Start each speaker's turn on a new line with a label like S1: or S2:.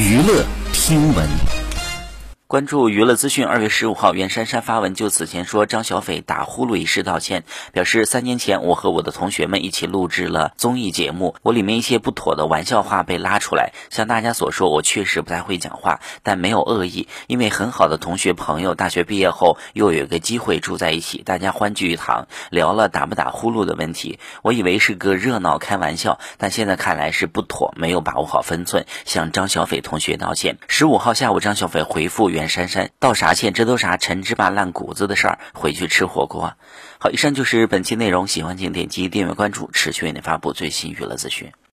S1: 娱乐听闻。
S2: 关注娱乐资讯。二月十五号，袁姗姗发文就此前说张小斐打呼噜一事道歉，表示三年前我和我的同学们一起录制了综艺节目，我里面一些不妥的玩笑话被拉出来。像大家所说，我确实不太会讲话，但没有恶意，因为很好的同学朋友，大学毕业后又有一个机会住在一起，大家欢聚一堂，聊了打不打呼噜的问题。我以为是个热闹开玩笑，但现在看来是不妥，没有把握好分寸，向张小斐同学道歉。十五号下午，张小斐回复袁。袁姗姗道啥歉？这都啥陈芝麻烂谷子的事儿？回去吃火锅。好，以上就是本期内容。喜欢请点击订阅关注，持续为您发布最新娱乐资讯。